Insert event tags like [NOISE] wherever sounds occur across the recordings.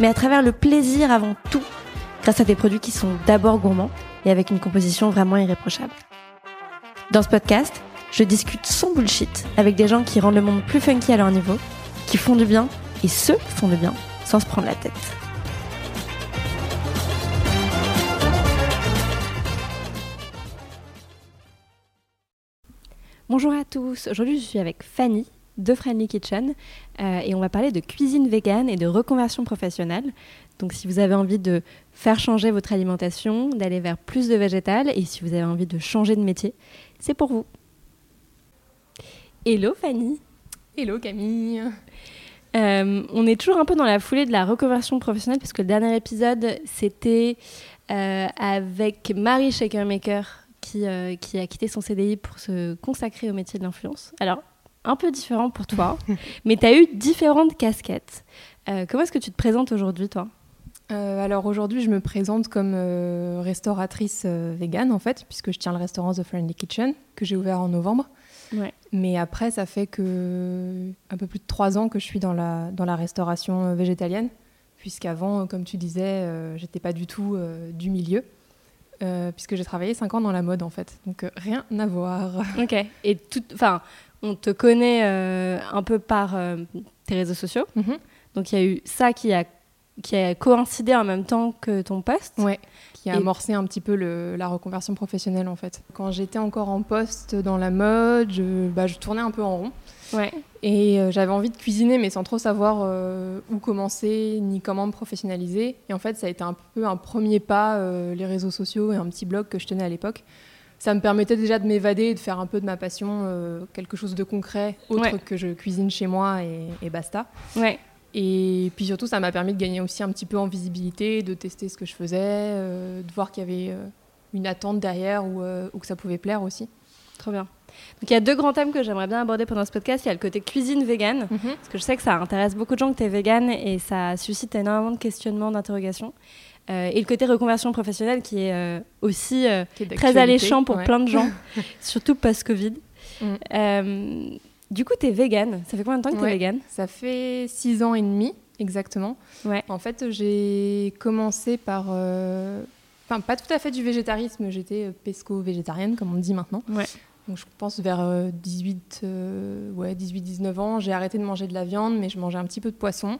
mais à travers le plaisir avant tout, grâce à des produits qui sont d'abord gourmands et avec une composition vraiment irréprochable. Dans ce podcast, je discute sans bullshit avec des gens qui rendent le monde plus funky à leur niveau, qui font du bien et ceux qui font du bien sans se prendre la tête. Bonjour à tous, aujourd'hui je suis avec Fanny de Friendly Kitchen euh, et on va parler de cuisine végane et de reconversion professionnelle. Donc si vous avez envie de faire changer votre alimentation, d'aller vers plus de végétal et si vous avez envie de changer de métier, c'est pour vous. Hello Fanny. Hello Camille. Euh, on est toujours un peu dans la foulée de la reconversion professionnelle puisque le dernier épisode c'était euh, avec Marie Shakermaker qui, qui a quitté son CDI pour se consacrer au métier de l'influence. Alors un peu différent pour toi, [LAUGHS] mais tu as eu différentes casquettes. Euh, comment est-ce que tu te présentes aujourd'hui, toi? Euh, alors aujourd'hui, je me présente comme euh, restauratrice végane en fait, puisque je tiens le restaurant The Friendly Kitchen que j'ai ouvert en novembre. Mais après, ça fait que un peu plus de trois ans que je suis dans la, dans la restauration végétalienne, puisqu'avant, comme tu disais, j'étais pas du tout du milieu. puisque j'ai travaillé cinq ans dans la mode en fait, donc rien à voir. Ok. Et tout, enfin, on te connaît euh, un peu par euh, tes réseaux sociaux. Mhm. Donc il y a eu ça qui a, qui a coïncidé en même temps que ton poste. Ouais, qui a amorcé un petit peu la reconversion professionnelle en fait. Quand j'étais encore en poste dans la mode, je, bah, je tournais un peu en rond. Ouais. Et euh, j'avais envie de cuisiner, mais sans trop savoir où commencer ni comment me professionnaliser. Et en fait, ça a été un peu un premier pas, les réseaux sociaux et un petit blog que je tenais à l'époque ça me permettait déjà de m'évader et de faire un peu de ma passion euh, quelque chose de concret, autre que je cuisine chez moi et, basta. Ouais. Et puis surtout, ça m'a permis de gagner aussi un petit peu en visibilité, de tester ce que je faisais, euh, de voir qu'il y avait euh, une attente derrière ou, que ça pouvait plaire aussi. Trop bien. Donc il y a deux grands thèmes que j'aimerais bien aborder pendant ce podcast. Il y a le côté cuisine végane, mhm. parce que je sais que ça intéresse beaucoup de gens que tu es végane et ça suscite énormément de questionnements, d'interrogations. Euh, et le côté reconversion professionnelle qui est euh, aussi euh, très alléchant pour plein de gens, [LAUGHS] surtout post-Covid. Mm. du coup, tu es vegan. Ça fait combien de temps que tu es vegan Ça fait six ans et demi, exactement. Ouais. En fait, j'ai commencé par. Enfin, pas tout à fait du végétarisme, j'étais pesco-végétarienne, comme on dit maintenant. Ouais. Donc, je pense vers 18, ouais, 18-19 ans, j'ai arrêté de manger de la viande, mais je mangeais un petit peu de poisson.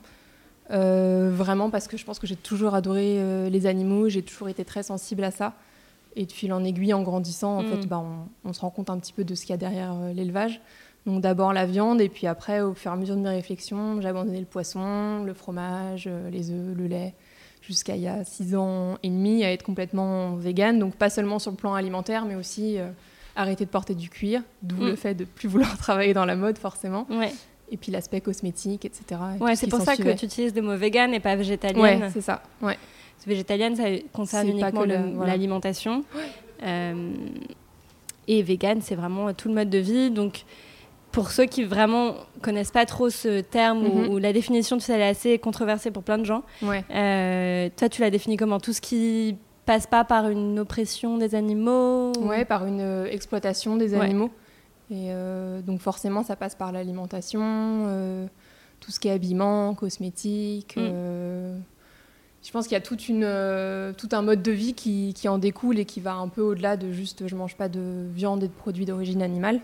Euh, vraiment parce que je pense que j'ai toujours adoré euh, les animaux, j'ai toujours été très sensible à ça. Et de fil en aiguille, en grandissant, en fait, mm. bah, on, se rend compte un petit peu de ce qu'il y a derrière euh, l'élevage. Donc d'abord la viande, et puis après, au fur et à mesure de mes réflexions, j'ai abandonné le poisson, le fromage, les œufs, le lait, jusqu'à il y a six ans et demi, à être complètement végane. Donc pas seulement sur le plan alimentaire, mais aussi arrêter de porter du cuir, d'où mm. le fait de plus vouloir [LAUGHS] travailler dans la mode, forcément. Ouais et puis l'aspect cosmétique, etc. ouais, c'est pour ça que tu utilises le mot vegan et pas végétalienne. Ouais, c'est ça. Ouais. Végétalienne, ça concerne uniquement l'alimentation. [GASPS] Euh, et vegan, c'est vraiment tout le mode de vie. Donc, pour ceux qui vraiment connaissent pas trop ce terme ou, mhm. la définition, tu sais, elle est assez controversée pour plein de gens. Ouais. Euh, toi, tu la définis comment? Tout ce qui passe pas par une oppression des animaux Ouais, par une euh, exploitation des animaux. Et euh, donc forcément, ça passe par l'alimentation, euh, tout ce qui est habillement, cosmétique. Mm. Euh, je pense qu'il y a toute une, tout un mode de vie qui, qui, en découle et qui va un peu au-delà de juste je mange pas de viande et de produits d'origine animale.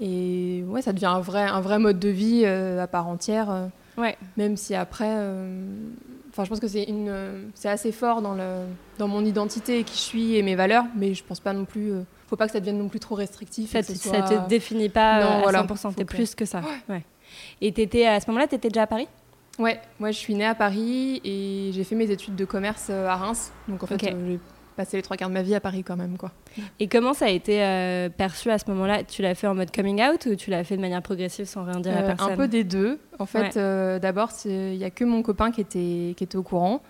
Et ouais, ça devient un vrai, un vrai mode de vie à part entière. Ouais. Même si après, enfin, je pense que c'est une, c'est assez fort dans le, dans mon identité, qui je suis et mes valeurs, mais je pense pas non plus faut pas que ça devienne non plus trop restrictif. Ça, ne te définit pas non, à 100%, tu es plus que ça. Ouais. Et étais, à ce moment-là, tu étais déjà à Paris? Ouais, moi je suis née à Paris et j'ai fait mes études de commerce euh, à Reims. Donc en fait, euh, j'ai passé les trois quarts de ma vie à Paris quand même. Quoi. Et comment ça a été euh, perçu à ce moment-là? Tu l'as fait en mode coming out ou tu l'as fait de manière progressive sans rien dire à personne Un peu des deux. En fait, d'abord, il n'y a que mon copain qui était, qui était au courant.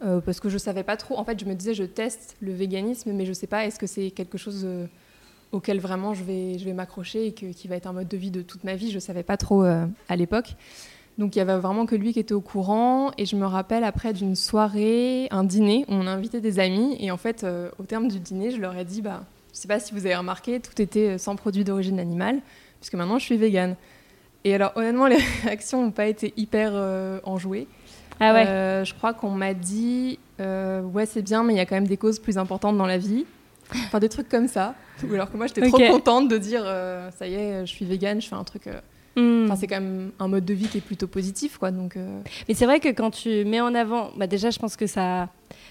Parce que je savais pas trop. En fait, je me disais, je teste le véganisme, mais je sais pas, est-ce que c'est quelque chose auquel vraiment je vais, je vais m'accrocher et qui va être un mode de vie de toute ma vie? Je savais pas trop à l'époque. Donc il y avait vraiment que lui qui était au courant. Et je me rappelle après d'une soirée, un dîner, on a invité des amis. Et en fait, au terme du dîner, je leur ai dit, bah, je sais pas si vous avez remarqué, tout était sans produit d'origine animale, puisque maintenant je suis végane. Et alors, honnêtement, [LAUGHS] les réactions n'ont pas été hyper euh, enjouées. Ah ouais. Euh, je crois qu'on m'a dit euh, ouais c'est bien, mais il y a quand même des causes plus importantes dans la vie. Enfin des trucs comme ça. Ou alors que moi j'étais trop contente de dire ça y est, je suis végane, je fais un truc. Hmm. Enfin, c'est quand même un mode de vie qui est plutôt positif, quoi. Donc. Mais c'est vrai que quand tu mets en avant, bah déjà je pense que ça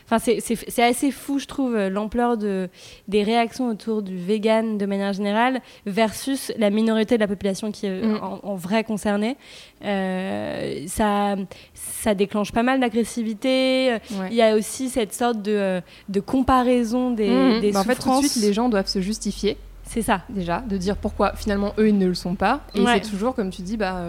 Enfin, c'est assez fou, je trouve, euh, l'ampleur de, des réactions autour du vegan de manière générale versus la minorité de la population qui est mm. en, vrai concernée. Euh, ça, ça déclenche pas mal d'agressivité. Il y a aussi cette sorte de, euh, de comparaison des, mm. des bah, En fait, tout de suite, les gens doivent se justifier. C'est ça. Déjà, de dire pourquoi finalement eux, ils ne le sont pas. Et c'est toujours, comme tu dis, bah,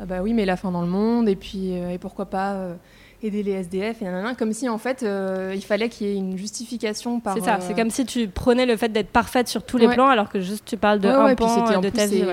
ah bah oui, mais la fin dans le monde, et puis et pourquoi pas aider les SDF et nanana, comme si en fait euh, il fallait qu'il y ait une justification par. C'est ça, c'est euh, comme si tu prenais le fait d'être parfaite sur tous les plans alors que juste tu parles de un ouais, pan de ta vie.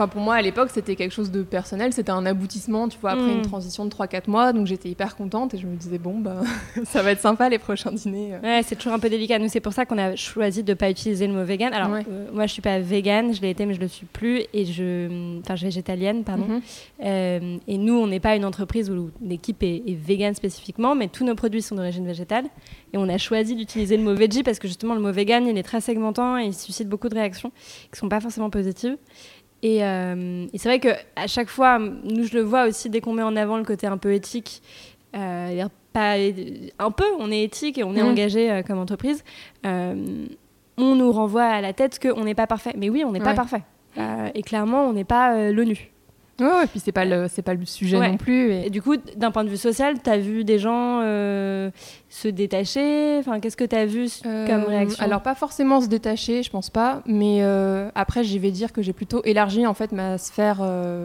Enfin, pour moi, à l'époque, c'était quelque chose de personnel. C'était un aboutissement, tu vois, après une mm. transition de 3-4 mois. Donc, j'étais hyper contente et je me disais, bon, bah, [LAUGHS] ça va être sympa les prochains dîners. Ouais, c'est toujours un peu délicat. Nous, c'est pour ça qu'on a choisi de ne pas utiliser le mot vegan. Alors, euh, moi, je suis pas vegan, je l'ai été, mais je le suis plus. Et je. Enfin, je suis végétalienne, pardon. Mhm. Euh, et nous, on n'est pas une entreprise où l'équipe est, est vegan spécifiquement, mais tous nos produits sont d'origine végétale. Et on a choisi d'utiliser le mot veggie parce que justement, le mot vegan, il est très segmentant et il suscite beaucoup de réactions qui ne sont pas forcément positives. Euh, et, c'est vrai qu'à chaque fois, nous je le vois aussi dès qu'on met en avant le côté un peu éthique, euh, pas, un peu, on est éthique et on est mmh. engagé euh, comme entreprise, on nous renvoie à la tête qu'on n'est pas parfait. Mais oui, on n'est pas parfait. et clairement, on n'est pas l'ONU. Ouais, et puis c'est pas le c'est pas le sujet non plus. Et... du coup, d'un point de vue social, tu as vu des gens euh, se détacher? Enfin, qu'est-ce que tu as vu euh, comme réaction? Alors pas forcément se détacher, je pense pas, mais euh, après, j'y vais dire que j'ai plutôt élargi en fait ma sphère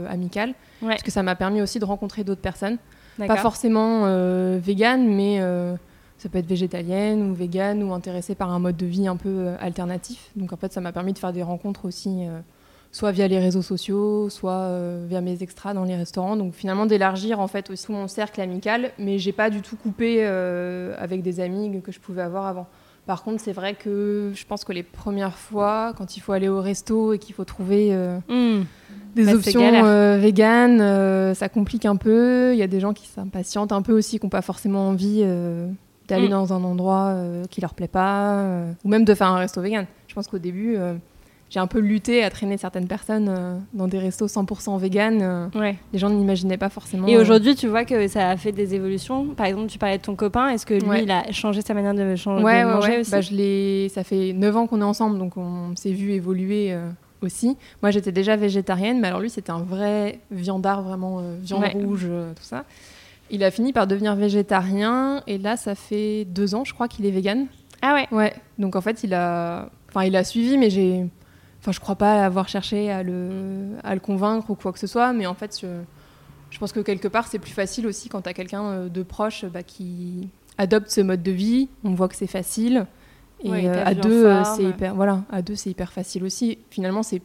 amicale, parce que ça m'a permis aussi de rencontrer d'autres personnes, pas forcément vegan, mais ça peut être végétalienne ou végane ou intéressée par un mode de vie un peu alternatif. Donc en fait, ça m'a permis de faire des rencontres aussi soit via les réseaux sociaux, soit euh, via mes extras dans les restaurants. Donc finalement d'élargir en fait aussi mon cercle amical, mais j'ai pas du tout coupé euh, avec des amis que je pouvais avoir avant. Par contre, c'est vrai que je pense que les premières fois, quand il faut aller au resto et qu'il faut trouver euh, hmm. des bah, options véganes, ça complique un peu. Il y a des gens qui s'impatientent un peu aussi, qui n'ont pas forcément envie d'aller hmm. dans un endroit qui leur plaît pas, ou même de faire un resto vegan. Je pense qu'au début j'ai un peu lutté à traîner certaines personnes euh, dans des restos 100% vegan. Euh, ouais. Les gens n'imaginaient pas forcément. Et aujourd'hui, tu vois que ça a fait des évolutions. Par exemple, tu parlais de ton copain. Est-ce que lui, il a changé sa manière de, changer, ouais, de manger aussi bah, je Ça fait 9 ans qu'on est ensemble, donc on s'est vu évoluer euh, aussi. Moi, j'étais déjà végétarienne, mais alors lui, c'était un vrai viandard, vraiment viande rouge, tout ça. Il a fini par devenir végétarien, et là, ça fait deux ans, je crois, qu'il est vegan. Ah ouais Ouais. Donc en fait, il a, enfin, il a suivi, mais j'ai Enfin, je crois pas avoir cherché à le, à le convaincre ou quoi que ce soit, mais en fait, je, je pense que quelque part, c'est plus facile aussi quand tu as quelqu'un euh, de proche bah, qui adopte ce mode de vie. On voit que c'est facile. Et euh, à deux, euh, c'est hyper, voilà, à deux, c'est hyper facile aussi. Finalement, c'est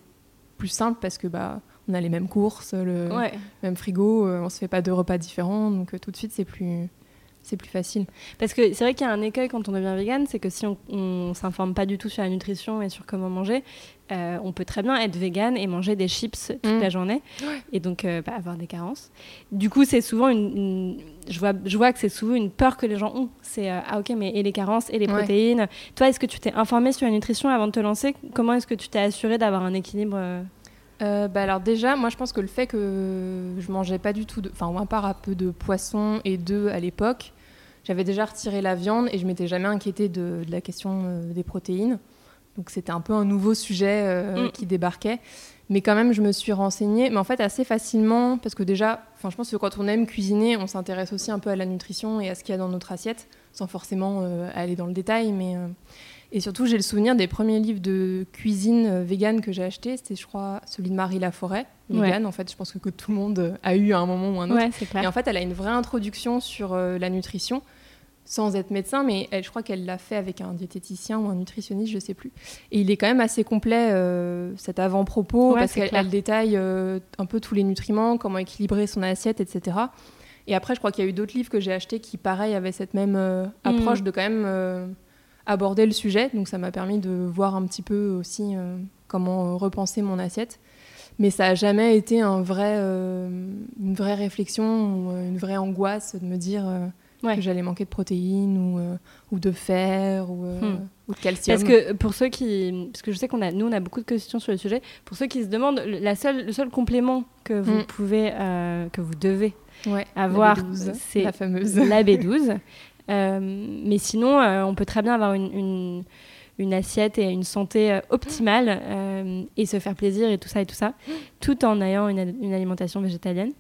plus simple parce que bah, on a les mêmes courses, le même frigo, on se fait pas deux repas différents, donc tout de suite, c'est plus, c'est plus facile. Parce que c'est vrai qu'il y a un écueil quand on devient vegan, c'est que si on, ne s'informe pas du tout sur la nutrition et sur comment manger, euh, on peut très bien être vegan et manger des chips toute mm. la journée et donc euh, bah, avoir des carences. Du coup, c'est souvent une, je vois, je vois que c'est souvent une peur que les gens ont. C'est euh, ah ok, mais et les carences et les protéines? Toi, est-ce que tu t'es informé sur la nutrition avant de te lancer? Comment est-ce que tu t'es assuré d'avoir un équilibre bah alors déjà, moi je pense que le fait que je mangeais pas du tout, enfin à part un peu de poisson et d'œufs à l'époque, j'avais déjà retiré la viande et je m'étais jamais inquiétée de, la question des protéines. Donc c'était un peu un nouveau sujet euh, mm. qui débarquait. Mais quand même, je me suis renseignée, mais en fait assez facilement, parce que déjà, je pense que quand on aime cuisiner, on s'intéresse aussi un peu à la nutrition et à ce qu'il y a dans notre assiette, sans forcément euh, aller dans le détail. Mais, euh, Et surtout, j'ai le souvenir des premiers livres de cuisine végane que j'ai achetés. C'était, je crois, celui de Marie Laforêt, végane. En fait, je pense que, que, tout le monde a eu à un moment ou un autre. Et en fait, elle a une vraie introduction sur la nutrition sans être médecin, mais elle, je crois qu'elle l'a fait avec un diététicien ou un nutritionniste, je sais plus. Et il est quand même assez complet euh, cet avant-propos Ouais, parce qu'elle détaille euh, un peu tous les nutriments, comment équilibrer son assiette, etc. Et après, je crois qu'il y a eu d'autres livres que j'ai achetés qui, pareil, avaient cette même euh, approche de quand même euh, aborder le sujet. Donc ça m'a permis de voir un petit peu aussi euh, comment euh, repenser mon assiette. Mais ça n'a jamais été un vrai, euh, une vraie réflexion ou une vraie angoisse de me dire Ouais. que j'allais manquer de protéines ou, ou de fer ou, Hmm. ou de calcium. Parce que pour ceux qui, parce que je sais qu'on a, nous on a beaucoup de questions sur le sujet. Pour ceux qui se demandent, le- la seule, le seul complément que vous Mm. pouvez, que vous devez ouais, avoir, la B12, c'est la fameuse. la B12. [LAUGHS] Euh, mais sinon, euh, on peut très bien avoir une, une, une assiette et une santé euh, optimale euh, et se faire plaisir et tout ça et tout ça, tout en ayant une, une alimentation végétalienne.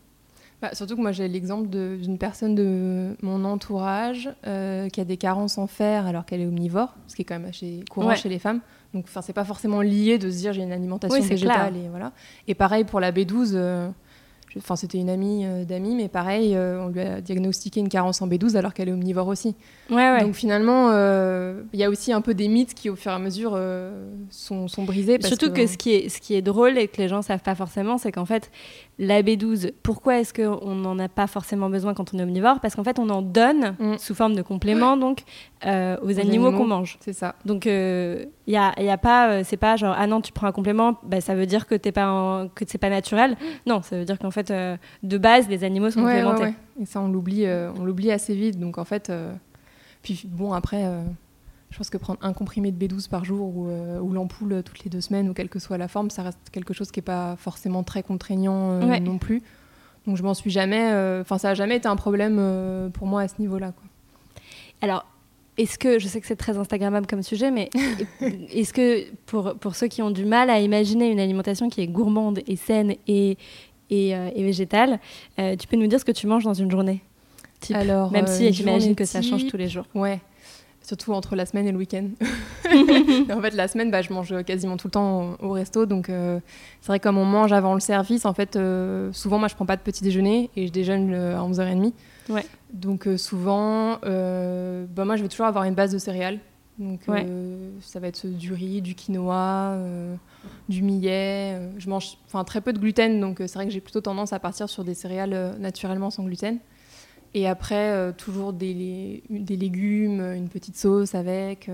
Bah, surtout que moi j'ai l'exemple d'une personne de mon entourage euh, qui a des carences en fer alors qu'elle est omnivore, ce qui est quand même assez courant Ouais. chez les femmes. Donc enfin c'est pas forcément lié de se dire j'ai une alimentation Oui, végétale clair. et voilà. Et pareil pour la B12. Enfin, c'était une amie euh, d'amis, mais pareil, euh, on lui a diagnostiqué une carence en B12 alors qu'elle est omnivore aussi. Ouais, ouais. Donc finalement, euh, il y a aussi un peu des mythes qui, au fur et à mesure, euh, sont, sont brisés. parce Surtout que, ce, qui est, ce qui est drôle et que les gens savent pas forcément, c'est qu'en fait, la B12, pourquoi est-ce qu'on n'en a pas forcément besoin quand on est omnivore? Parce qu'en fait, on en donne Mm. sous forme de complément donc aux, animaux, animaux. qu'on mange. C'est ça. Donc il y a, y a pas, euh, c'est pas genre ah non tu prends un complément, bah, ça veut dire que t'es pas en- que c'est pas naturel. Non, ça veut dire qu'en fait euh, de base les animaux sont Ouais, ouais, complémentaires. ouais. Et ça, on l'oublie, euh, on l'oublie assez vite. Donc en fait, puis bon après, je pense que prendre un comprimé de B12 par jour ou, euh, ou l'ampoule toutes les deux semaines ou quelle que soit la forme, ça reste quelque chose qui est pas forcément très contraignant euh, Ouais. non plus. Donc je m'en suis jamais, euh, enfin ça a jamais été un problème pour moi à ce niveau-là. quoi. Alors est-ce que je sais que c'est très instagrammable comme sujet, mais [LAUGHS] est-ce que pour pour ceux qui ont du mal à imaginer une alimentation qui est gourmande et saine et et, euh, et végétale, euh, tu peux nous dire ce que tu manges dans une journée type Alors, Même euh, si une j'imagine que ça change tous les jours. Ouais, surtout entre la semaine et le week-end. [LAUGHS] [LAUGHS] en fait, la semaine, bah, je mange quasiment tout le temps au, au resto. Donc, euh, c'est vrai que comme on mange avant le service, en fait, euh, souvent, moi, je prends pas de petit déjeuner et je déjeune euh, à 11h30. Ouais. Donc, euh, souvent, euh, bah, moi, je vais toujours avoir une base de céréales. Donc, Ouais. euh, ça va être du riz, du quinoa, du millet. je mange très peu de gluten, donc c'est vrai que j'ai plutôt tendance à partir sur des céréales naturellement sans gluten. Et après, toujours des, lé- des légumes, une petite sauce avec.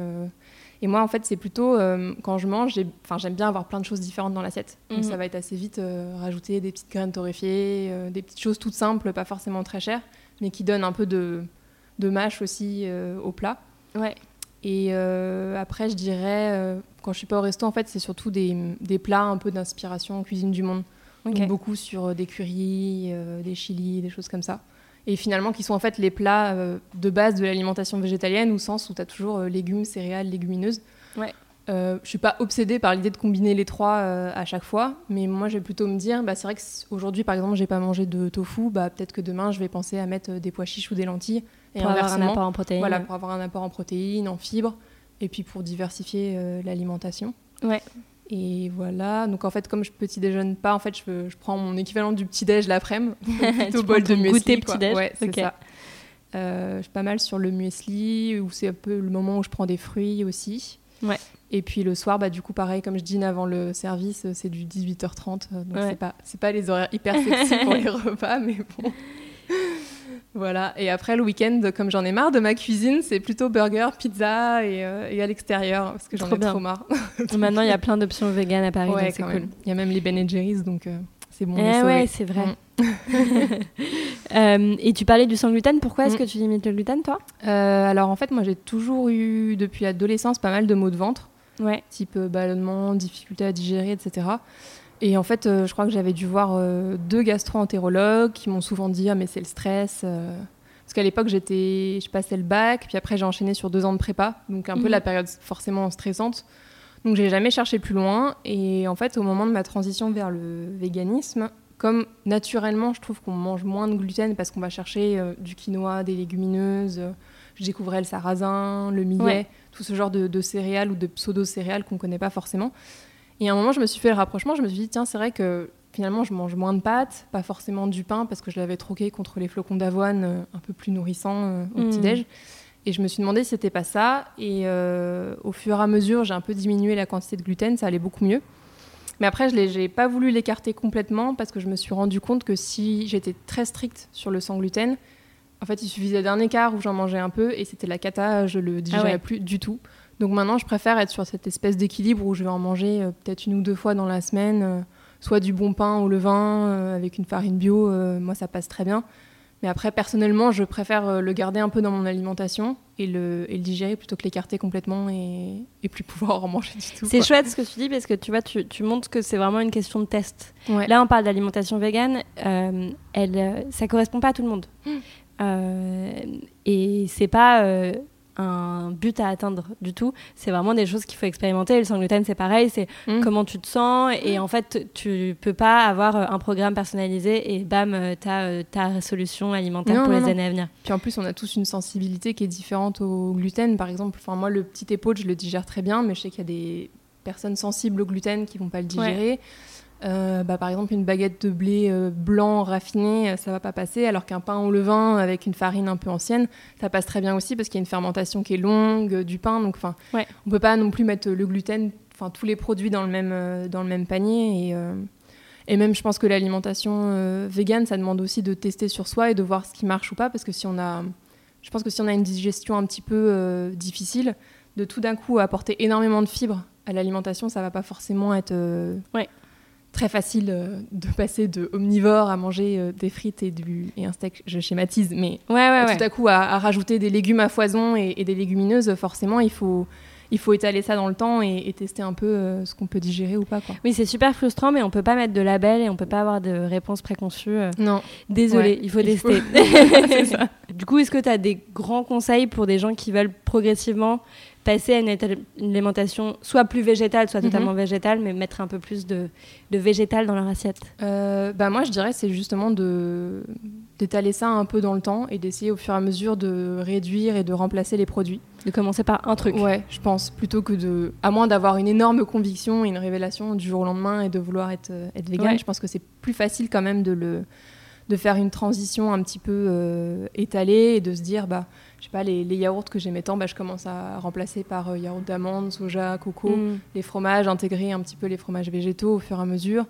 Et moi, en fait, c'est plutôt euh, quand je mange, j'aime bien avoir plein de choses différentes dans l'assiette. Donc Mhm. ça va être assez vite euh, rajouter des petites graines torréfiées, euh, des petites choses toutes simples, pas forcément très chères, mais qui donnent un peu de, de mâche aussi euh, au plat. Ouais. Et euh, après, je dirais, euh, quand je suis pas au resto, en fait, c'est surtout des, des plats un peu d'inspiration cuisine du monde. Ok. Donc beaucoup sur des currys, des chilis, des choses comme ça. Et finalement, qui sont en fait les plats de base de l'alimentation végétalienne, au sens où tu as toujours légumes, céréales, légumineuses. Ouais. Euh, je suis pas obsédée par l'idée de combiner les trois euh, à chaque fois, mais moi, je vais plutôt me dire, bah, c'est vrai que si- aujourd'hui, par exemple, j'ai pas mangé de tofu, bah, peut-être que demain, je vais penser à mettre euh, des pois chiches ou des lentilles. Et pour avoir un apport en protéines. voilà, pour avoir un apport en protéines, en fibres, et puis pour diversifier euh, l'alimentation. Ouais. Et voilà, donc en fait, comme je petit déjeune pas, en fait, je, je prends mon équivalent du petit déj l'après-midi, [LAUGHS] plutôt bol de muesli. goûter quoi. petit-déj Ouais, c'est ça. Je suis pas mal sur le muesli, où c'est un peu le moment où je prends des fruits aussi. Ouais. Et puis le soir, bah, du coup, pareil, comme je dîne avant le service, euh, c'est du 18h30. euh, Donc Ouais. c'est pas, pas les horaires hyper sexy pour les [LAUGHS] repas, mais bon. [LAUGHS] Voilà. Et après, le week-end, comme j'en ai marre de ma cuisine, c'est plutôt burger, pizza et, euh, et à l'extérieur, parce que j'en ai bien. trop marre. [LAUGHS] Maintenant, il y a plein d'options véganes à Paris, Ouais, c'est cool. Il y a même les Ben Jerry's, donc euh, c'est bon. Eh ouais, c'est vrai. Mm. Euh, et tu parlais du sans gluten. Pourquoi est-ce Mm. que tu limites le gluten, toi? Euh, alors en fait, moi j'ai toujours eu depuis l'adolescence pas mal de maux de ventre, Ouais. type euh, ballonnement, difficulté à digérer, etc. Et en fait, euh, je crois que j'avais dû voir euh, deux gastro-entérologues qui m'ont souvent dit ah mais c'est le stress. euh. Parce qu'à l'époque j'étais, je passais le bac, puis après j'ai enchaîné sur deux ans de prépa, donc un peu Mhm. la période forcément stressante. Donc j'ai jamais cherché plus loin. Et en fait, au moment de ma transition vers le véganisme, comme naturellement, je trouve qu'on mange moins de gluten parce qu'on va chercher du quinoa, des légumineuses. Je découvrais le sarrasin, le millet, Ouais. tout ce genre de, de céréales ou de pseudo-céréales qu'on connaît pas forcément. Et à un moment, je me suis fait le rapprochement. Je me suis dit, tiens, c'est vrai que finalement, je mange moins de pâtes, pas forcément du pain parce que je l'avais troqué contre les flocons d'avoine euh, un peu plus nourrissants euh, au Mhm. petit-déj. Et je me suis demandé si c'était pas ça. Et euh, au fur et à mesure, j'ai un peu diminué la quantité de gluten, ça allait beaucoup mieux. Mais après, je n'ai pas voulu l'écarter complètement parce que je me suis rendu compte que si j'étais très stricte sur le sans gluten, en fait, il suffisait d'un écart où j'en mangeais un peu et c'était la cata, je le digérais Ah plus du tout. Donc maintenant, je préfère être sur cette espèce d'équilibre où je vais en manger euh, peut-être une ou deux fois dans la semaine, euh, soit du bon pain au levain euh, avec une farine bio, moi ça passe très bien. Mais après, personnellement, je préfère le garder un peu dans mon alimentation et le, et le digérer plutôt que l'écarter complètement et, et plus [LAUGHS] pouvoir en manger du tout. C'est chouette ce que tu dis parce que tu vois, tu, tu montres que c'est vraiment une question de test. Ouais. Là, on parle d'alimentation végane. euh, elle, ça correspond pas à tout le monde. Mm. Euh, et c'est pas euh, un but à atteindre du tout. C'est vraiment des choses qu'il faut expérimenter. Le sans gluten, c'est pareil. C'est Mm. comment tu te sens. Et en fait, tu peux pas avoir euh, un programme personnalisé et bam, tu as ta solution alimentaire Non, pour non, les non. années à venir. Puis en plus, on a tous une sensibilité qui est différente au gluten, par exemple. Enfin, moi, le petit épaule, je le digère très bien, mais je sais qu'il y a des personnes sensibles au gluten qui vont pas le digérer. Euh, bah, par exemple, une baguette de blé euh, blanc raffiné, euh, ça va pas passer, alors qu'un pain au levain avec une farine un peu ancienne, ça passe très bien aussi parce qu'il y a une fermentation qui est longue euh, du pain. Donc, enfin, Ouais. on peut pas non plus mettre le gluten, enfin tous les produits dans le même dans le même panier. Et, et même, je pense que l'alimentation végane, ça demande aussi de tester sur soi et de voir ce qui marche ou pas, parce que si on a, je pense que si on a une digestion un petit peu difficile, de tout d'un coup apporter énormément de fibres à l'alimentation, ça va pas forcément être Ouais. Très facile euh, de passer de omnivore à manger euh, des frites et, du, et un steak, je schématise, mais Ouais, ouais, ouais. tout à coup à, à rajouter des légumes à foison et, et des légumineuses, forcément, il faut, il faut étaler ça dans le temps et, et tester un peu euh, ce qu'on peut digérer ou pas. Quoi. Oui, c'est super frustrant, mais on peut pas mettre de label et on peut pas avoir de réponse préconçue. euh. Non. Désolé, Ouais, il faut tester. [LAUGHS] Du coup, est-ce que tu as des grands conseils pour des gens qui veulent progressivement passer à une, alimentation soit plus végétale, soit Mhm. totalement végétale, mais mettre un peu plus de, de végétal dans leur assiette Euh, bah moi, je dirais c'est justement d'étaler ça un peu dans le temps et d'essayer au fur et à mesure de réduire et de remplacer les produits. De commencer par un truc. Ouais, je pense plutôt que de, à moins d'avoir une énorme conviction et une révélation du jour au lendemain et de vouloir être euh, être vegan, Ouais. je pense que c'est plus facile quand même de le de faire une transition un petit peu euh, étalée et de se dire bah je sais pas les, les yaourts que j'aimais tant bah je commence à remplacer par euh, yaourt d'amande, soja, coco Mm. les fromages, intégrer un petit peu les fromages végétaux au fur et à mesure,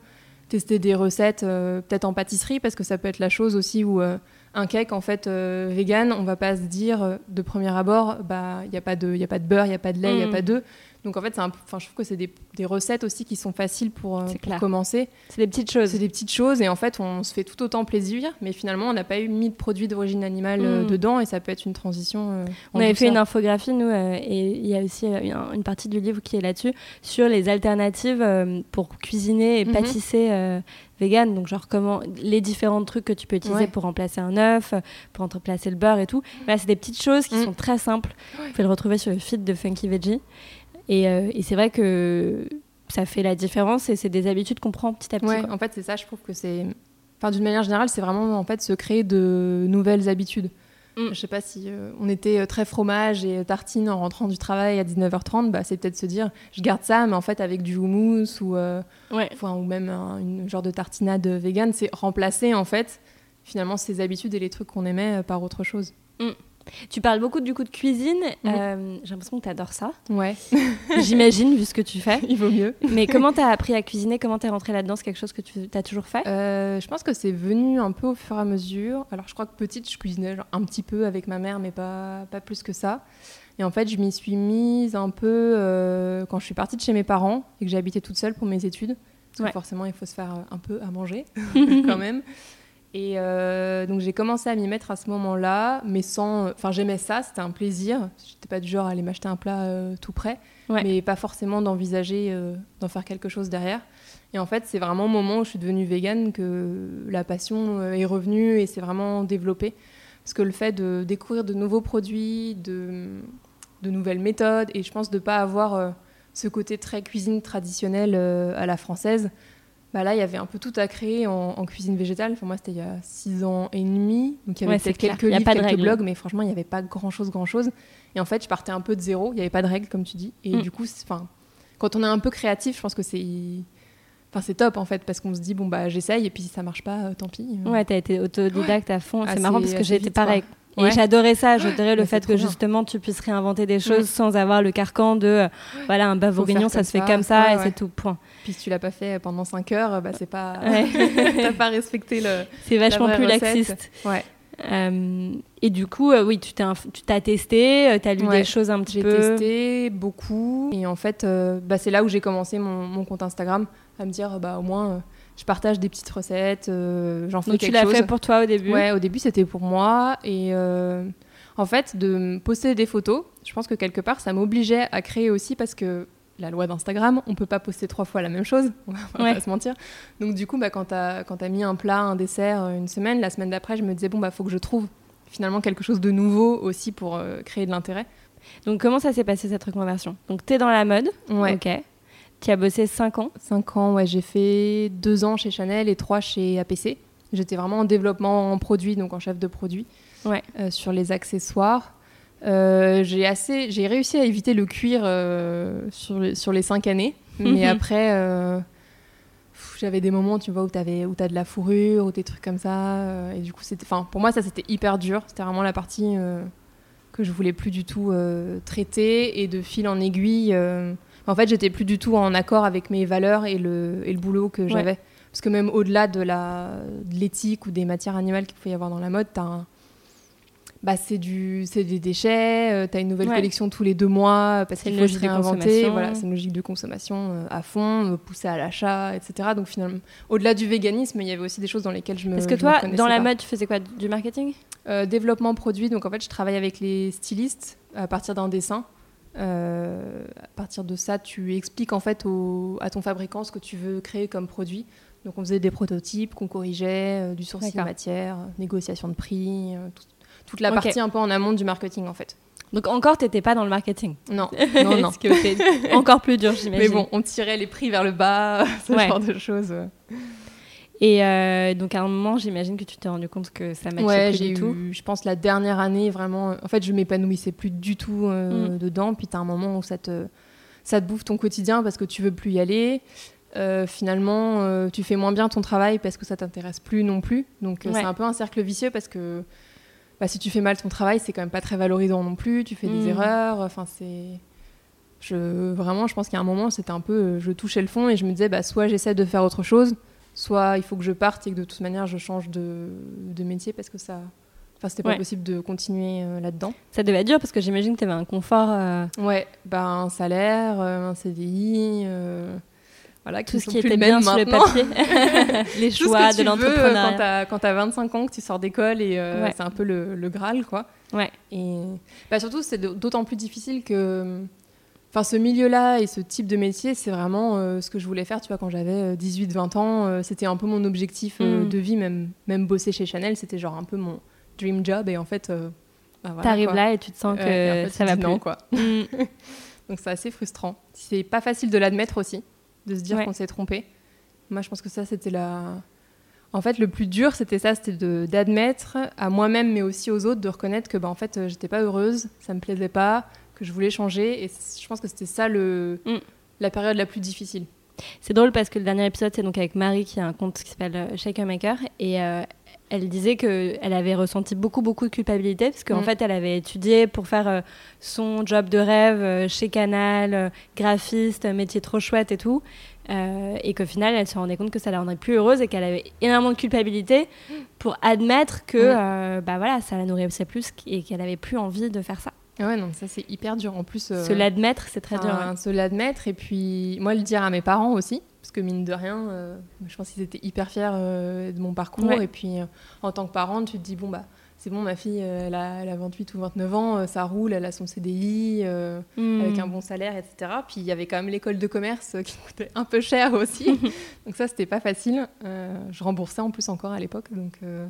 tester des recettes euh, peut-être en pâtisserie parce que ça peut être la chose aussi où un cake en fait vegan, on va pas se dire de premier abord bah il y a pas de il y a pas de beurre, il y a pas de lait, il y a Mm. pas d'œufs. Donc en fait, un- enfin je trouve que c'est des, des recettes aussi qui sont faciles pour, euh, pour commencer. C'est des petites choses. C'est des petites choses et en fait, on se fait tout autant plaisir, mais finalement, on n'a pas eu mis de produits d'origine animale euh, Mm. dedans et ça peut être une transition. euh, On avait fait une infographie, nous, euh, et il y a aussi euh, une, partie du livre qui est là-dessus, sur les alternatives pour cuisiner et Mhm. pâtisser vegan. Donc, genre, comment les différents trucs que tu peux utiliser Ouais. pour remplacer un œuf, pour remplacer le beurre et tout. Voilà, c'est des petites choses qui Mhm. sont très simples. Vous pouvez le retrouver sur le feed de Funky Veggie. Et, euh, et c'est vrai que ça fait la différence et c'est des habitudes qu'on prend petit à petit. Ouais, quoi. en fait, c'est ça, je trouve que c'est. Enfin, d'une manière générale, c'est vraiment en fait se créer de nouvelles habitudes. Mm. Je sais pas si euh, on était euh, très fromage et tartine en rentrant du travail à 19h30, bah, c'est peut-être se dire je garde ça, mais en fait avec du houmous ou, euh, Ouais. ou même un une genre de tartinade vegan, c'est remplacer en fait finalement ces habitudes et les trucs qu'on aimait par autre chose. Tu parles beaucoup du coup de cuisine. Euh, J'ai l'impression que tu adores ça. Ouais, [LAUGHS] J'imagine, vu ce que tu fais. il vaut mieux. Mais comment t'as appris à cuisiner? Comment t'es rentrée là-dedans? C'est quelque chose que tu as toujours fait? Euh, je pense que c'est venu un peu au fur et à mesure. Alors, je crois que petite, je cuisinais genre un petit peu avec ma mère, mais pas, pas plus que ça. Et en fait, je m'y suis mise un peu euh, quand je suis partie de chez mes parents et que j'ai habité toute seule pour mes études. Parce Ouais. que forcément, il faut se faire un peu à manger [LAUGHS] quand même. Et euh, donc, j'ai commencé à m'y mettre à ce moment-là, mais sans. Enfin, j'aimais ça, c'était un plaisir. J'étais pas du genre à aller m'acheter un plat euh, tout prêt, Ouais. mais pas forcément d'envisager euh, d'en faire quelque chose derrière. Et en fait, c'est vraiment au moment où je suis devenue végane que la passion euh, est revenue et s'est vraiment développée. Parce que le fait de découvrir de nouveaux produits, de, de nouvelles méthodes, et je pense de ne pas avoir euh, ce côté très cuisine traditionnelle euh, à la française, bah là, il y avait un peu tout à créer en, en cuisine végétale. Enfin, moi, c'était il y a six ans et demi. Donc, il y avait Ouais, peut-être quelques livres, pas de quelques règles. blogs, mais franchement, il n'y avait pas grand-chose, grand-chose. Et en fait, je partais un peu de zéro. Il n'y avait pas de règles, comme tu dis. Et Mm. du coup, enfin, quand on est un peu créatif, je pense que c'est... Enfin, c'est top, en fait, parce qu'on se dit, bon, bah, j'essaye, et puis si ça marche pas, euh, tant pis. Ouais, t'as été autodidacte à fond. C'est marrant parce que j'ai été pareil. Et j'adorais ça, j'adorais le Mais c'est fait que bien. justement tu puisses réinventer des choses sans avoir le carcan de euh, voilà un bœuf bourguignon ça se fait comme ça et ouais. c'est tout point. Puis si tu l'as pas fait pendant 5 heures, bah c'est pas. Ouais. [LAUGHS] T'as pas respecté le. C'est vachement vraie plus recette. laxiste. Ouais. Euh, et du coup, euh, oui, tu t'es inf- tu t'as testé, tu as lu Ouais. des choses un petit J'ai peu. testé beaucoup. Et en fait, euh, bah, c'est là où j'ai commencé mon, mon compte Instagram à me dire, bah, au moins, euh, je partage des petites recettes, euh, j'en fais Donc tu quelque l'as chose. fait pour toi au début. Ouais, au début, c'était pour moi. Et euh, en fait, de poster des photos, je pense que quelque part, ça m'obligeait à créer aussi parce que la loi d'Instagram, on peut pas poster trois fois la même chose, [LAUGHS] on va Ouais. pas se mentir. Donc du coup, bah, quand t'as quand t'as mis un plat, un dessert une semaine, la semaine d'après, je me disais, bon, bah, faut que je trouve finalement quelque chose de nouveau aussi pour euh, créer de l'intérêt. Donc comment ça s'est passé cette reconversion? Donc tu es dans la mode. Ouais. Ok. Tu as bossé 5 ans. 5 ans, ouais, j'ai fait 2 ans chez Chanel et 3 chez APC. J'étais vraiment en développement en produit, donc en chef de produit, Ouais. euh, sur les accessoires. Euh, j'ai assez, j'ai réussi à éviter le cuir euh, sur, les, sur les 5 années, [LAUGHS] mais après, euh, j'avais des moments, tu vois, où tu as de la fourrure ou des trucs comme ça, euh, et du coup, c'était, enfin, pour moi, ça c'était hyper dur. C'était vraiment la partie euh, que je voulais plus du tout euh, traiter, et de fil en aiguille. Euh, en fait, j'étais plus du tout en accord avec mes valeurs et le, et le boulot que j'avais. Parce que même au-delà de l'éthique ou des matières animales qu'il peut y avoir dans la mode, t'as un- bah, c'est du, des déchets. tu as une nouvelle Ouais. collection tous les deux mois euh, parce qu'il faut se réinventer. Voilà, c'est une logique de consommation euh, à fond, me pousser à l'achat, etc. Donc finalement, au-delà du véganisme, il y avait aussi des choses dans lesquelles je me. Est-ce que toi, dans la pas. mode, tu faisais quoi? Du marketing? Euh, développement produit, donc en fait, je travaille avec les stylistes à partir d'un dessin. Euh, à partir de ça, tu expliques en fait au- à ton fabricant ce que tu veux créer comme produit. Donc on faisait des prototypes qu'on corrigeait, euh, du sourcil D'accord. matière, négociation de prix, euh, tout- toute la partie un peu en amont du marketing en fait. Donc encore, t'étais pas dans le marketing. Non, [LAUGHS] non, non. Ce qui était encore plus dur, j'imagine. Mais bon, on tirait les prix vers le bas, [LAUGHS] ce Ouais. genre de choses. Et euh, donc à un moment, j'imagine que tu t'es rendu compte que ça matchait Ouais, plus j'ai du eu, tout. je pense, la dernière année, vraiment. En fait, je m'épanouissais plus du tout euh, Mm. dedans. Puis, tu as un moment où ça te, ça te bouffe ton quotidien parce que tu veux plus y aller. Euh, finalement, tu fais moins bien ton travail parce que ça t'intéresse plus non plus. Donc, Ouais. c'est un peu un cercle vicieux parce que bah, si tu fais mal ton travail, c'est quand même pas très valorisant non plus. Tu fais Mm. des erreurs. Enfin, c'est. Je, vraiment, je pense a un moment, c'était un peu. Je touchais le fond et je me disais, bah, soit j'essaie de faire autre chose, soit il faut que je parte et que de toute manière, je change de, de métier parce que ça. Enfin, c'était pas Ouais. possible de continuer euh, là-dedans. Ça devait être dur parce que j'imagine que tu avais un confort, euh, Ouais, bah, un salaire, euh, un CDI. voilà, tout ce qui était bien même sur le maintenant. papier, [LAUGHS] [LAUGHS] les choix de tu quand l'entrepreneuriat. quand t'as 25 ans, que tu sors d'école et euh, Ouais. c'est un peu le, le Graal, quoi. Ouais. Et bah, surtout, c'est d'autant plus difficile que. Enfin, ce milieu-là et ce type de métier, c'est vraiment euh, ce que je voulais faire, tu vois, quand j'avais 18-20 ans. euh, c'était un peu mon objectif euh, Mm. de vie, même, même bosser chez Chanel, c'était genre un peu mon dream job. Et en fait, euh, bah, voilà, T'arrives là et tu te sens que en fait, ça va plus. non, quoi. [LAUGHS] Mm. [LAUGHS] Donc c'est assez frustrant. C'est pas facile de l'admettre aussi, de se dire Ouais. qu'on s'est trompé. Moi, je pense que ça, c'était la. En fait, le plus dur, c'était ça, c'était d'admettre à moi-même, mais aussi aux autres, de reconnaître que, bah, en fait, euh, j'étais pas heureuse, ça me plaisait pas, que je voulais changer. Et je pense que c'était ça le Mm. la période la plus difficile. C'est drôle parce que le dernier épisode, c'est donc avec Marie qui a un compte qui s'appelle euh, Shaker Maker et euh, elle disait qu'elle avait ressenti beaucoup, beaucoup de culpabilité parce qu'en Mm. fait, elle avait étudié pour faire euh, son job de rêve euh, chez Canal, graphiste, métier trop chouette et tout. et qu'au final, elle se rendait compte que ça la rendrait plus heureuse et qu'elle avait énormément de culpabilité pour admettre que bah voilà, ça la nourrissait plus et qu'elle avait plus envie de faire ça. Ah ouais, non, ça, c'est hyper dur. En plus. euh, Se l'admettre, c'est très dur. Se l'admettre et puis moi le dire à mes parents aussi, parce que mine de rien, euh, je pense qu'ils étaient hyper fiers euh, de mon parcours. Ouais. Et puis en tant que parente, tu te dis, bon, bah c'est bon, ma fille, elle, a, elle a 28 ou 29 ans, ça roule, elle a son CDI, euh, avec un bon salaire, etc. Puis il y avait quand même l'école de commerce qui coûtait un peu cher aussi. [LAUGHS] donc ça, c'était pas facile. Euh, je remboursais en plus encore à l'époque. Donc euh,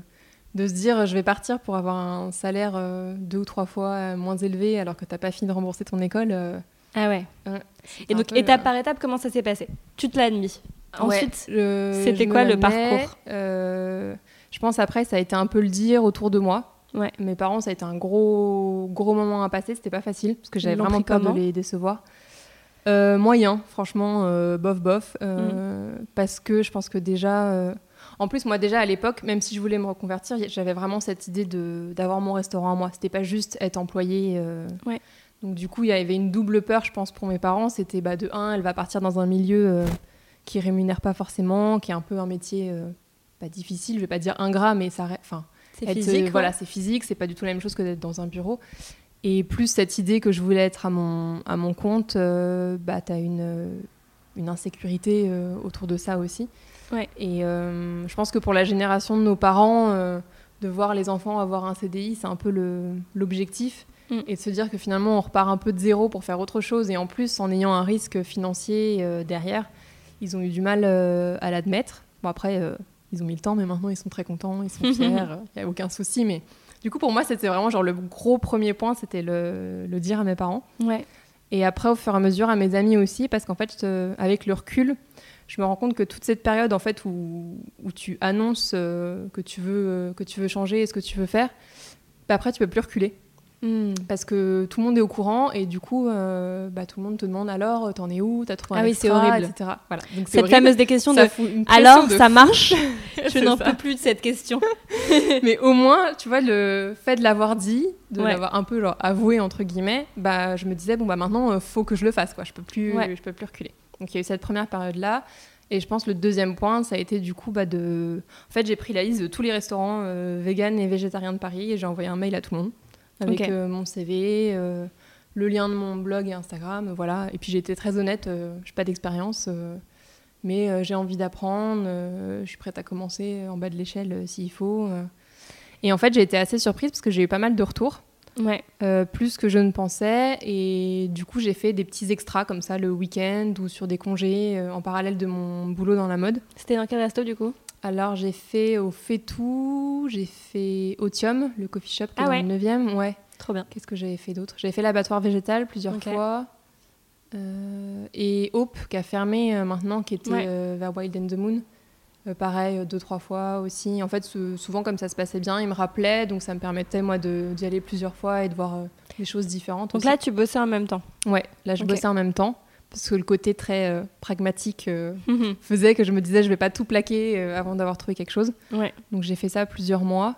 de se dire, je vais partir pour avoir un salaire euh, deux ou trois fois euh, moins élevé alors que t'as pas fini de rembourser ton école. euh, Ah ouais. Ouais, Et donc, peu, étape par étape, comment ça s'est passé? Tu te l'as admis. Ensuite, Ouais, c'était quoi le parcours? Euh, Je pense après, ça a été un peu le dire autour de moi. Ouais. Mes parents, ça a été un gros, gros moment à passer. C'était pas facile parce que j'avais vraiment peur de les décevoir. Euh, moyen, franchement, euh, bof, bof. Mm. Parce que je pense que déjà. En plus, moi déjà à l'époque, même si je voulais me reconvertir, j'avais vraiment cette idée d'avoir mon restaurant à moi. C'était pas juste être employée. euh. Ouais. Donc du coup, il y avait une double peur, je pense, pour mes parents. C'était bah, de un, elle va partir dans un milieu euh, qui rémunère pas forcément, qui est un peu un métier euh, pas difficile, je vais pas dire ingrat, mais ça, enfin, C'est physique. euh, Voilà, c'est physique, c'est pas du tout la même chose que d'être dans un bureau. Et plus cette idée que je voulais être à mon, à mon compte, euh, bah, tu as une, une insécurité euh, autour de ça aussi. Ouais. Et euh, je pense que pour la génération de nos parents, euh, de voir les enfants avoir un CDI, c'est un peu l'objectif. Mm. Et de se dire que finalement, on repart un peu de zéro pour faire autre chose. Et en plus, en ayant un risque financier euh, derrière, ils ont eu du mal à l'admettre. Bon, après, ils ont mis le temps, mais maintenant, ils sont très contents, ils sont [LAUGHS] fiers, il n'y a aucun souci. Mais du coup, pour moi, c'était vraiment genre le gros premier point, c'était le, le dire à mes parents. Ouais. Et après, au fur et à mesure, à mes amis aussi, parce qu'en fait, avec le recul, je me rends compte que toute cette période, en fait, où, où tu annonces euh, que, tu veux, euh, que tu veux changer et ce que tu veux faire, bah après, tu peux plus reculer. Hmm. Parce que tout le monde est au courant et du coup, euh, bah, tout le monde te demande alors, t'en es où T'as trouvé Ah un oui, c'est horrible. etc. Voilà. Donc, Cette horrible. fameuse des questions Ça de alors de ça marche [LAUGHS] [LAUGHS] Je n'en peux plus de cette question. [LAUGHS] Mais au moins, tu vois, le fait de l'avoir dit, de Ouais. l'avoir un peu genre avoué entre guillemets, bah je me disais bon bah maintenant faut que je le fasse quoi. Je peux plus, Ouais. je peux plus reculer. Donc il y a eu cette première période là. Et je pense le deuxième point, ça a été du coup bah, de. En fait, j'ai pris la liste de tous les restaurants euh, véganes et végétariens de Paris et j'ai envoyé un mail à tout le monde avec euh, mon CV, euh, le lien de mon blog et Instagram, voilà. Et puis j'ai été très honnête, euh, j'ai pas d'expérience, mais j'ai envie d'apprendre, je suis prête à commencer en bas de l'échelle s'il faut. Et en fait, j'ai été assez surprise parce que j'ai eu pas mal de retours, Ouais. euh, plus que je ne pensais. Et du coup, j'ai fait des petits extras comme ça le week-end ou sur des congés euh, en parallèle de mon boulot dans la mode. C'était dans quel resto du coup? Alors, j'ai fait au Fétou, j'ai fait Otium, le coffee shop qui Ah est ouais. dans le 9e. Ouais. Trop bien. Qu'est-ce que j'avais fait d'autre? J'avais fait l'abattoir végétal plusieurs fois. Euh, et Hope, qui a fermé maintenant, qui était Ouais. vers Wild and the Moon. Euh, pareil, deux, trois fois aussi. En fait, souvent, comme ça se passait bien, il me rappelait. Donc, ça me permettait, moi, d'y aller plusieurs fois et de voir euh, des choses différentes. Donc aussi. là, tu bossais en même temps. ouais, là, je bossais en même temps. Parce que le côté très euh, pragmatique euh, faisait que je me disais, je vais pas tout plaquer avant d'avoir trouvé quelque chose. ouais. Donc j'ai fait ça plusieurs mois.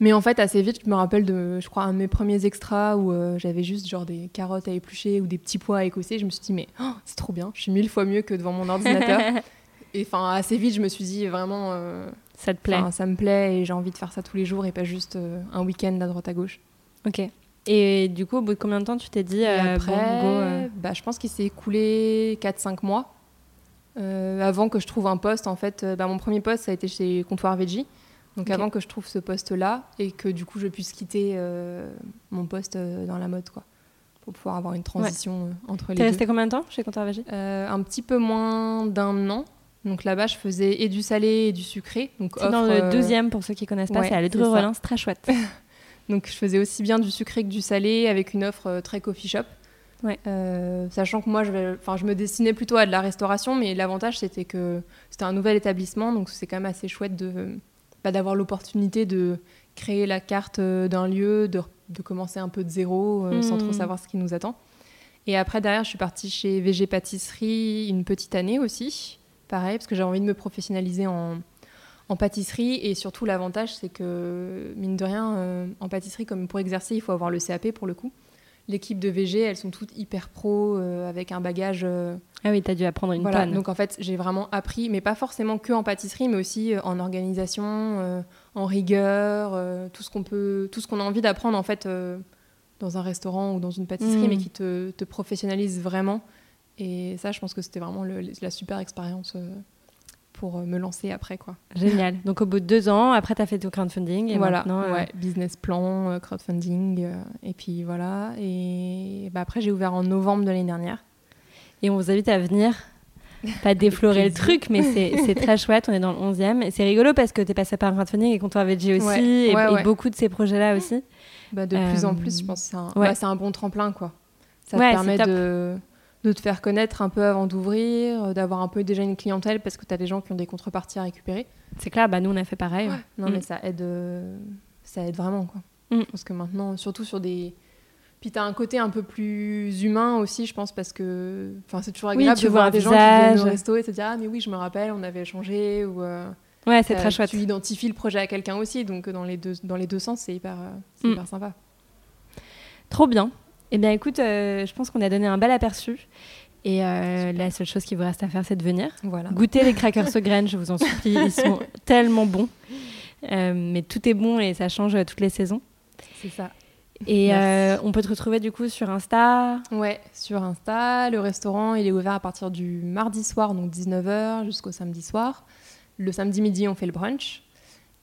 Mais en fait, assez vite, je me rappelle de, je crois, un de mes premiers extras où euh, j'avais juste genre des carottes à éplucher ou des petits pois à écosser. Je me suis dit, mais oh, c'est trop bien, je suis mille fois mieux que devant mon ordinateur. [LAUGHS] et enfin, assez vite, je me suis dit, vraiment, euh, Ça te plaît. ça me plaît et j'ai envie de faire ça tous les jours et pas juste euh, un week-end à droite à gauche. Ok. Et du coup, au bout de combien de temps tu t'es dit euh, après, bon, go, bah, je pense qu'il s'est écoulé 4-5 mois. Avant que je trouve un poste, en fait, bah, mon premier poste, ça a été chez Comptoir Veggie. Donc avant que je trouve ce poste-là et que du coup je puisse quitter mon poste dans la mode, quoi. Pour pouvoir avoir une transition entre les T'es deux. resté combien de temps chez Comptoir VG Euh, un petit peu moins d'un an. Donc là-bas, je faisais et du salé et du sucré. Donc C'est dans offre, le euh, deuxième, pour ceux qui connaissent pas, ouais, c'est à c'est Ledru-Rollin, c'est très chouette. [LAUGHS] Donc je faisais aussi bien du sucré que du salé avec une offre euh, très coffee shop. Ouais. Euh, sachant que moi, je, me destinais plutôt à de la restauration, mais l'avantage c'était que c'était un nouvel établissement, donc c'est quand même assez chouette de bah, d'avoir l'opportunité de créer la carte d'un lieu, de, de commencer un peu de zéro euh, sans trop savoir ce qui nous attend. Et après, derrière, je suis partie chez VG Pâtisserie une petite année aussi, pareil, parce que j'ai envie de me professionnaliser en, en pâtisserie. Et surtout, l'avantage, c'est que, mine de rien, euh, en pâtisserie, comme pour exercer, il faut avoir le CAP pour le coup. L'équipe de VG, elles sont toutes hyper pro, euh, avec un bagage. euh, Ah oui, t'as dû apprendre une voilà. tonne. Donc en fait, j'ai vraiment appris, mais pas forcément que en pâtisserie, mais aussi en organisation, en rigueur, tout ce qu'on peut, tout ce qu'on a envie d'apprendre en fait dans un restaurant ou dans une pâtisserie, Mm. mais qui te, te professionnalise vraiment. Et ça, je pense que c'était vraiment le- la super expérience euh, pour euh, me lancer après quoi. Génial. Donc au bout de deux ans, après t'as fait ton crowdfunding et voilà, maintenant. euh, business plan, crowdfunding, euh, et puis voilà. Et bah, après, j'ai ouvert en novembre de l'année dernière. Et on vous invite à venir. Pas [LAUGHS] déflorer le truc, mais c'est très chouette. On est dans le 11e. Et c'est rigolo parce que t'es passé par un crowdfunding et Comptoir VG aussi. Ouais, et, ouais, et ouais. beaucoup de ces projets-là aussi. Bah, de plus en plus, je pense que c'est un, bah, un bon tremplin, quoi. Ça te permet de, de te faire connaître un peu avant d'ouvrir, euh, d'avoir un peu déjà une clientèle parce que tu as des gens qui ont des contreparties à récupérer. C'est clair, bah nous on a fait pareil. Non, Mm. mais ça aide, euh, ça aide vraiment, quoi. Mm. Pense que maintenant, surtout sur des... Puis tu as un côté un peu plus humain aussi, je pense, parce que enfin, c'est toujours Oui, agréable tu de voir des gens qui viennent au resto et te dire « Ah, mais oui, je me rappelle, on avait échangé » ou... euh, Ouais, c'est très chouette. Tu identifies le projet à quelqu'un aussi, donc dans les deux, dans les deux sens, c'est hyper, c'est Mm. hyper sympa. Trop bien. Eh bien, écoute, euh, je pense qu'on a donné un bel aperçu. Et euh, la seule chose qui vous reste à faire, c'est de venir. Voilà. Goûtez les crackers [LAUGHS] aux graines, je vous en supplie. Ils sont tellement bons. Euh, mais tout est bon et ça change toutes les saisons. C'est ça. Et on peut te retrouver du coup sur Insta? Ouais, sur Insta, le restaurant, il est ouvert à partir du mardi soir, donc 19h, jusqu'au samedi soir. Le samedi midi, on fait le brunch.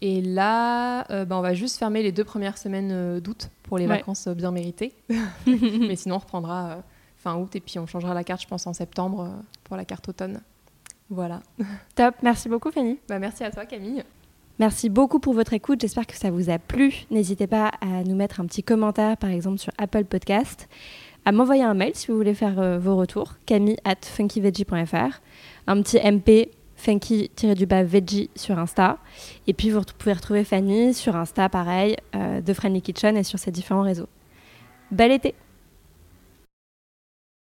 Et là, euh, bah, on va juste fermer les deux premières semaines euh, d'août pour les Ouais. vacances euh, bien méritées. [LAUGHS] Mais sinon, on reprendra euh, fin août et puis on changera la carte, je pense, en septembre pour la carte automne. Voilà. [LAUGHS] Top, merci beaucoup Fanny. Bah, merci à toi, Camille. Merci beaucoup pour votre écoute. J'espère que ça vous a plu. N'hésitez pas à nous mettre un petit commentaire, par exemple sur Apple Podcast, à m'envoyer un mail si vous voulez faire euh, vos retours, camille at funkyveggie.fr, un petit MP funky-du-bas veggie sur Insta. Et puis vous pouvez retrouver Fanny sur Insta, pareil, euh, de Friendly Kitchen et sur ses différents réseaux. Bel été